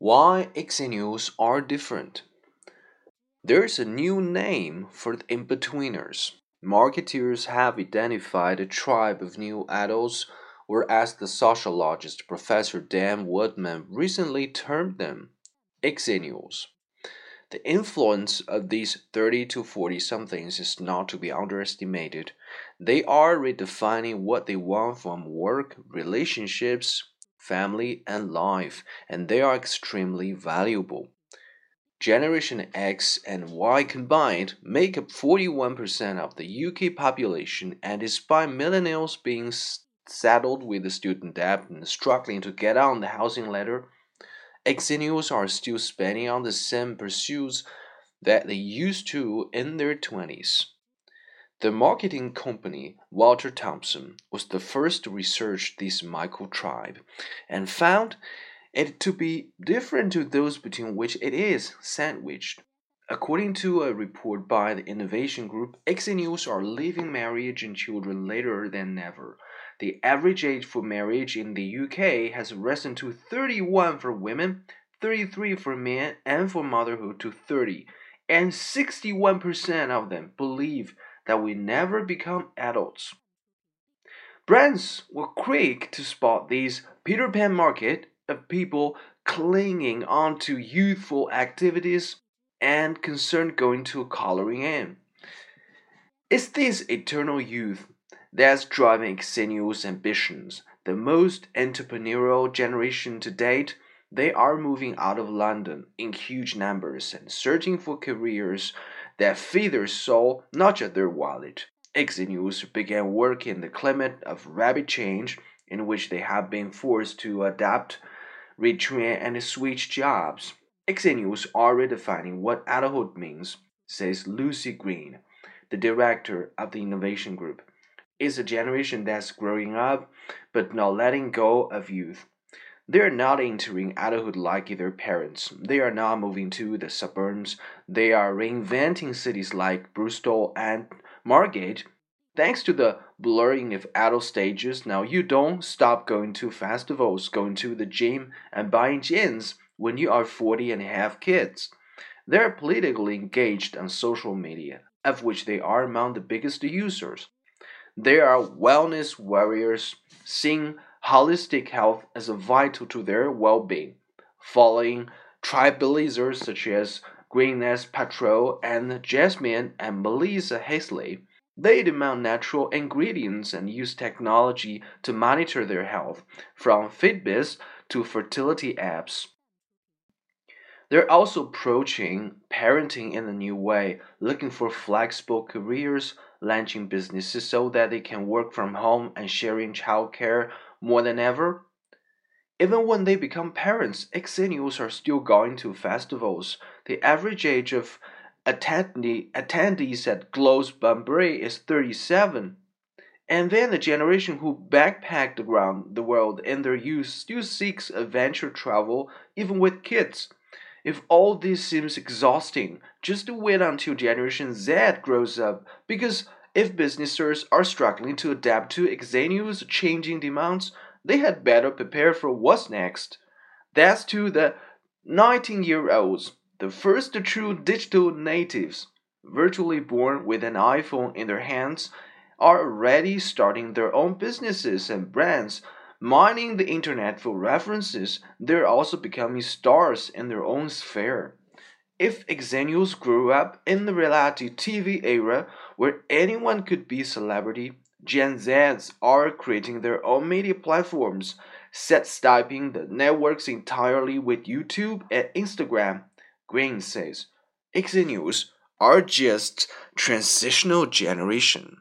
Why exennials are different. There's a new name for the in-betweeners. Marketeers have identified a tribe of new adults, or as the sociologist Professor Dan Woodman recently termed them, exennials. The influence of these 30 to 40 somethings is not to be underestimated. They are redefining what they want from work, relationships, family, and life, and they are extremely valuable. Generation X and Y combined make up 41% of the UK population, and despite millennials being saddled with the student debt and struggling to get on the housing ladder, exennials are still spending on the same pursuits that they used to in their 20s. The marketing company Walter Thompson was the first to research this microtribe and found it to be different to those between which it is sandwiched. According to a report by the Innovation Group, exennials are leaving marriage and children later than ever. The average age for marriage in the UK has risen to 31 for women, 33 for men, and for motherhood to 30. And 61% of them believe that we never become adults. Brands were quick to spot this Peter Pan market of people clinging on to youthful activities and concerned going to a coloring in. It's this eternal youth that's driving exennials' ambitions. The most entrepreneurial generation to date, they are moving out of London in huge numbers and searching for careers that feed their soul, not just their wallet. Exennials began work in the climate of rapid change in which they have been forced to adapt, retrain, and switch jobs. Exennials are redefining what adulthood means, says Lucy Green, the director of the Innovation Group. It's a generation that's growing up but not letting go of youth. They are not entering adulthood like their parents. They are not moving to the suburbs. They are reinventing cities like Bristol and Margate. Thanks to the blurring of adult stages, now you don't stop going to festivals, going to the gym, and buying jeans when you are 40 and have kids. They are politically engaged on social media, of which they are among the biggest users. They are wellness warriors, seeing holistic health as vital to their well being, following trailblazers such as Gwyneth Paltrow and Jasmine and Melissa Hasty. They demand natural ingredients and use technology to monitor their health, from Fitbits to fertility apps. They're also approaching parenting in a new way, looking for flexible careers, launching businesses so that they can work from home and sharing childcare more than ever. Even when they become parents, exennials are still going to festivals. The average age of attendee, attendees at Glastonbury is 37. And then the generation who backpacked around the world in their youth still seeks adventure travel, even with kids. If all this seems exhausting, just wait until Generation Z grows up, because if businesses are struggling to adapt to exennials' changing demands, they had better prepare for what's next. That's to the 19 year olds, the first true digital natives, virtually born with an iPhone in their hands, are already starting their own businesses and brands. Mining the internet for references, they're also becoming stars in their own sphere. If exennials grew up in the reality TV era where anyone could be a celebrity, Gen Zs are creating their own media platforms, set stepping the networks entirely with YouTube and Instagram. Green says, exennials are just transitional generation.